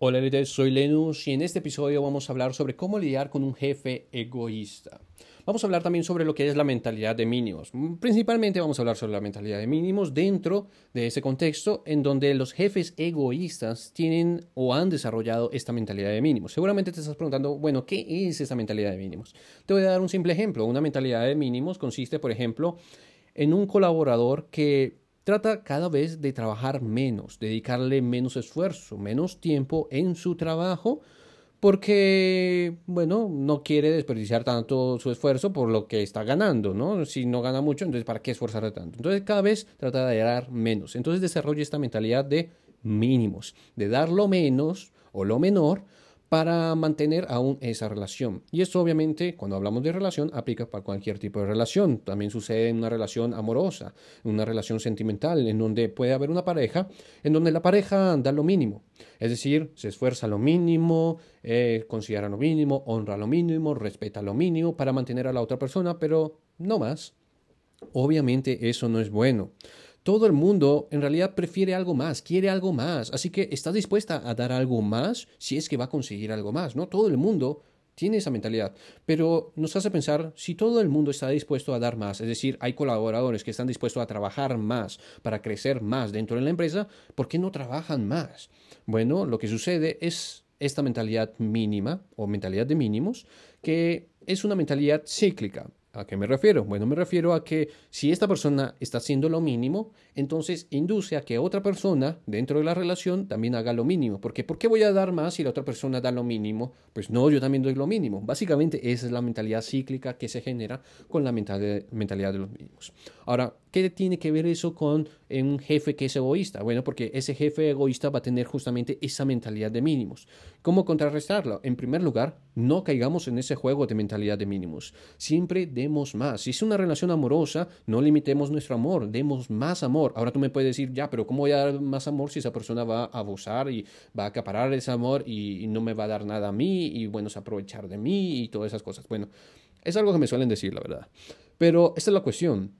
Hola, líderes, soy Lenus y en este episodio vamos a hablar sobre cómo lidiar con un jefe egoísta. Vamos a hablar también sobre lo que es la mentalidad de mínimos. Principalmente vamos a hablar sobre la mentalidad de mínimos dentro de ese contexto en donde los jefes egoístas tienen o han desarrollado esta mentalidad de mínimos. Seguramente te estás preguntando, bueno, ¿qué es esa mentalidad de mínimos? Te voy a dar un simple ejemplo. Una mentalidad de mínimos consiste, por ejemplo, en un colaborador que Trata cada vez de trabajar menos, dedicarle menos esfuerzo, menos tiempo en su trabajo, porque, bueno, no quiere desperdiciar tanto su esfuerzo por lo que está ganando, ¿no? Si no gana mucho, entonces ¿para qué esforzarse tanto? Entonces cada vez trata de dar menos. Entonces desarrolla esta mentalidad de mínimos, de dar lo menos o lo menor para mantener aún esa relación. Y esto obviamente, cuando hablamos de relación, aplica para cualquier tipo de relación. También sucede en una relación amorosa, en una relación sentimental, en donde puede haber una pareja, en donde la pareja da lo mínimo. Es decir, se esfuerza lo mínimo, eh, considera lo mínimo, honra lo mínimo, respeta lo mínimo para mantener a la otra persona, pero no más. Obviamente eso no es bueno. Todo el mundo en realidad prefiere algo más, quiere algo más, así que está dispuesta a dar algo más si es que va a conseguir algo más, ¿no? Todo el mundo tiene esa mentalidad, pero nos hace pensar si todo el mundo está dispuesto a dar más, es decir, hay colaboradores que están dispuestos a trabajar más para crecer más dentro de la empresa, ¿por qué no trabajan más? Bueno, lo que sucede es esta mentalidad mínima o mentalidad de mínimos, que es una mentalidad cíclica. ¿A qué me refiero? Bueno, me refiero a que si esta persona está haciendo lo mínimo, entonces induce a que otra persona dentro de la relación también haga lo mínimo. Porque ¿por qué voy a dar más si la otra persona da lo mínimo? Pues no, yo también doy lo mínimo. Básicamente esa es la mentalidad cíclica que se genera con la mentalidad de los mínimos. Ahora, ¿qué tiene que ver eso con un jefe que es egoísta? Bueno, porque ese jefe egoísta va a tener justamente esa mentalidad de mínimos. ¿Cómo contrarrestarlo? En primer lugar, no caigamos en ese juego de mentalidad de mínimos. Siempre demos más. Si es una relación amorosa, no limitemos nuestro amor, demos más amor. Ahora tú me puedes decir, ya, pero ¿cómo voy a dar más amor si esa persona va a abusar y va a acaparar ese amor y, no me va a dar nada a mí y bueno, se aprovechar de mí y todas esas cosas? Bueno, es algo que me suelen decir, la verdad. Pero esta es la cuestión.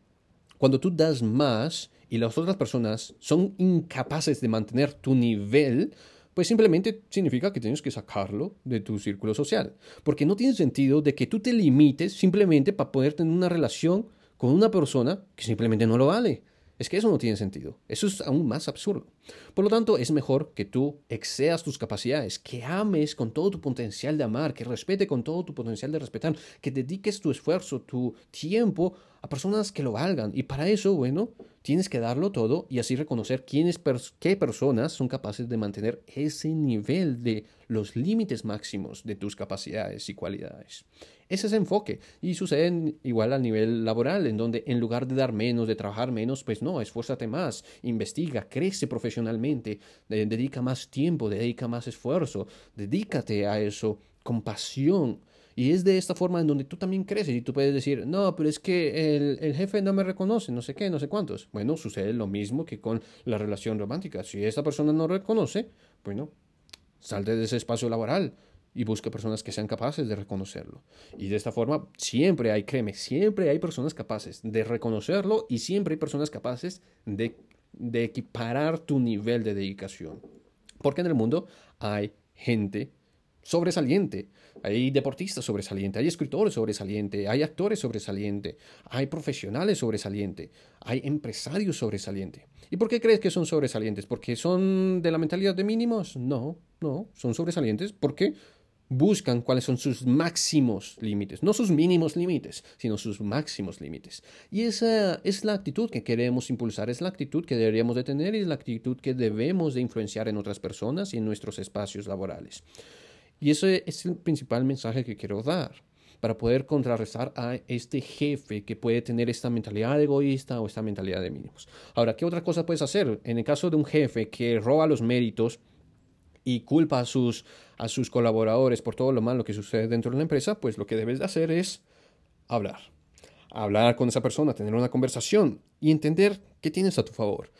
Cuando tú das más y las otras personas son incapaces de mantener tu nivel, pues simplemente significa que tienes que sacarlo de tu círculo social. Porque no tiene sentido de que tú te limites simplemente para poder tener una relación con una persona que simplemente no lo vale. Es que eso no tiene sentido. Eso es aún más absurdo. Por lo tanto, es mejor que tú excedas tus capacidades, que ames con todo tu potencial de amar, que respete con todo tu potencial de respetar, que dediques tu esfuerzo, tu tiempo a personas que lo valgan. Y para eso, bueno, tienes que darlo todo y así reconocer quiénes, qué personas son capaces de mantener ese nivel de los límites máximos de tus capacidades y cualidades. Ese es el enfoque y sucede igual a nivel laboral, en donde en lugar de dar menos, de trabajar menos, pues no, esfuérzate más, investiga, crece profesionalmente, dedica más tiempo, dedica más esfuerzo, dedícate a eso con pasión, y es de esta forma en donde tú también creces y tú puedes decir, no, pero es que el, el, jefe no me reconoce, no sé qué, no sé cuántos. Bueno, sucede lo mismo que con la relación romántica. Si esa persona no reconoce, bueno, salte de ese espacio laboral y busca personas que sean capaces de reconocerlo. Y de esta forma siempre hay, créeme, siempre hay personas capaces de reconocerlo y siempre hay personas capaces de, de equiparar tu nivel de dedicación. Porque en el mundo hay gente sobresaliente, hay deportistas sobresalientes, hay escritores sobresalientes, hay actores sobresalientes, hay profesionales sobresalientes, hay empresarios sobresalientes. ¿Y por qué crees que son sobresalientes? ¿Porque son de la mentalidad de mínimos? No, no, son sobresalientes porque buscan cuáles son sus máximos límites, no sus mínimos límites, sino sus máximos límites. Y esa es la actitud que queremos impulsar, es la actitud que deberíamos de tener y es la actitud que debemos de influenciar en otras personas y en nuestros espacios laborales. Y ese es el principal mensaje que quiero dar para poder contrarrestar a este jefe que puede tener esta mentalidad egoísta o esta mentalidad de mínimos. Ahora, ¿qué otra cosa puedes hacer? En el caso de un jefe que roba los méritos y culpa a sus, a sus colaboradores por todo lo malo que sucede dentro de la empresa, pues lo que debes de hacer es hablar. Hablar con esa persona, tener una conversación y entender qué tienes a tu favor.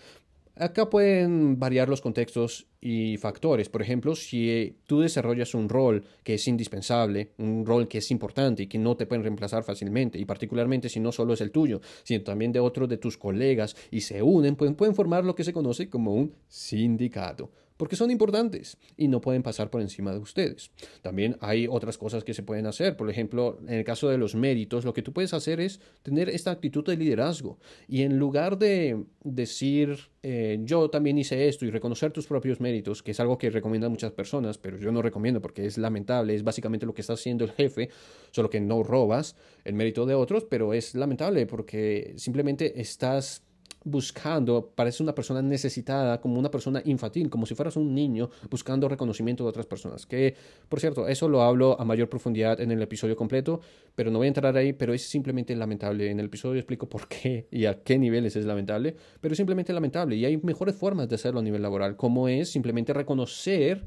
Acá pueden variar los contextos y factores. Por ejemplo, si tú desarrollas un rol que es indispensable, un rol que es importante y que no te pueden reemplazar fácilmente, y particularmente si no solo es el tuyo, sino también de otros de tus colegas y se unen, pueden, pueden formar lo que se conoce como un sindicato. Porque son importantes y no pueden pasar por encima de ustedes. También hay otras cosas que se pueden hacer. Por ejemplo, en el caso de los méritos, lo que tú puedes hacer es tener esta actitud de liderazgo y en lugar de decir eh, yo también hice esto y reconocer tus propios méritos, que es algo que recomiendan muchas personas, pero yo no recomiendo porque es lamentable, es básicamente lo que está haciendo el jefe, solo que no robas el mérito de otros, pero es lamentable porque simplemente estás buscando, parece una persona necesitada, como una persona infantil, como si fueras un niño buscando reconocimiento de otras personas. Que, por cierto, eso lo hablo a mayor profundidad en el episodio completo, pero no voy a entrar ahí, pero es simplemente lamentable. En el episodio explico por qué y a qué niveles es lamentable, pero es simplemente lamentable y hay mejores formas de hacerlo a nivel laboral, como es simplemente reconocer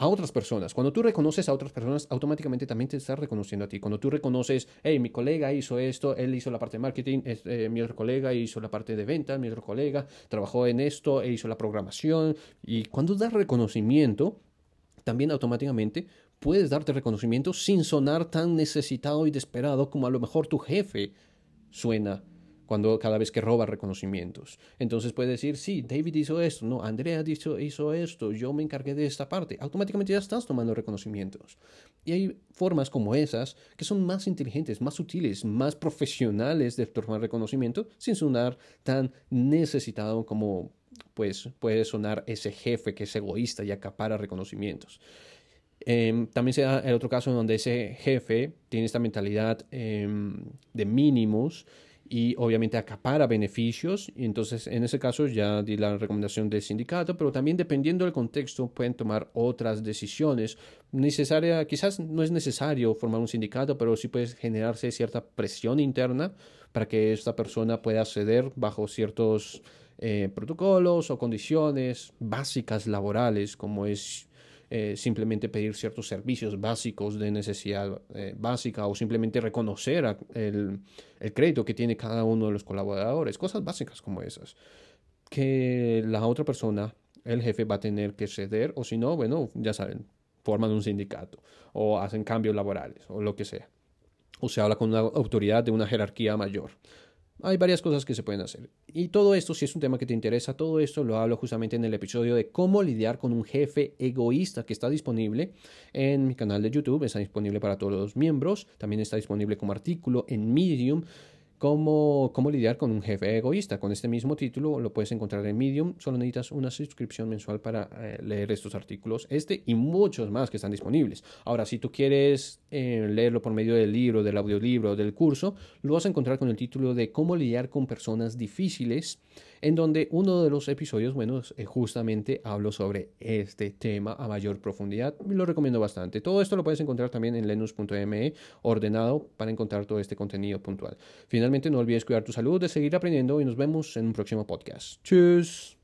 a otras personas. Cuando tú reconoces a otras personas, automáticamente también te estás reconociendo a ti. Cuando tú reconoces, hey, mi colega hizo esto, él hizo la parte de marketing, eh, mi otro colega hizo la parte de venta, mi otro colega trabajó en esto e hizo la programación. Y cuando das reconocimiento, también automáticamente puedes darte reconocimiento sin sonar tan necesitado y desesperado como a lo mejor tu jefe suena cuando cada vez que roba reconocimientos. Entonces puede decir, sí, David hizo esto, no, Andrea hizo, hizo esto, yo me encargué de esta parte. Automáticamente ya estás tomando reconocimientos. Y hay formas como esas que son más inteligentes, más sutiles, más profesionales de tomar reconocimiento sin sonar tan necesitado como pues puede sonar ese jefe que es egoísta y acapara reconocimientos. Em, también se da el otro caso en donde ese jefe tiene esta mentalidad em, de mínimos y obviamente acapara beneficios. Y entonces, en ese caso, ya di la recomendación del sindicato, pero también dependiendo del contexto, pueden tomar otras decisiones. Necesaria, quizás no es necesario formar un sindicato, pero sí puede generarse cierta presión interna para que esta persona pueda ceder bajo ciertos eh, protocolos o condiciones básicas laborales, como es eh, simplemente pedir ciertos servicios básicos de necesidad eh, básica o simplemente reconocer el, el, crédito que tiene cada uno de los colaboradores, cosas básicas como esas, que la otra persona, el jefe, va a tener que ceder o si no, bueno, ya saben, forman un sindicato o hacen cambios laborales o lo que sea. O se habla con una autoridad de una jerarquía mayor. Hay varias cosas que se pueden hacer. Y todo esto, si es un tema que te interesa, todo esto lo hablo justamente en el episodio de cómo lidiar con un jefe egoísta que está disponible en mi canal de YouTube. Está disponible para todos los miembros. También está disponible como artículo en Medium. Cómo, cómo, lidiar con un jefe egoísta. Con este mismo título lo puedes encontrar en Medium. Solo necesitas una suscripción mensual para eh, leer estos artículos. Este y muchos más que están disponibles. Ahora, si tú quieres eh, leerlo por medio del libro, del audiolibro, del curso, lo vas a encontrar con el título de Cómo lidiar con personas difíciles en donde uno de los episodios, bueno, eh, justamente hablo sobre este tema a mayor profundidad. Lo recomiendo bastante. Todo esto lo puedes encontrar también en lenus.me, ordenado para encontrar todo este contenido puntual. Finalmente, no olvides cuidar tu salud, de seguir aprendiendo y nos vemos en un próximo podcast. Tschüss.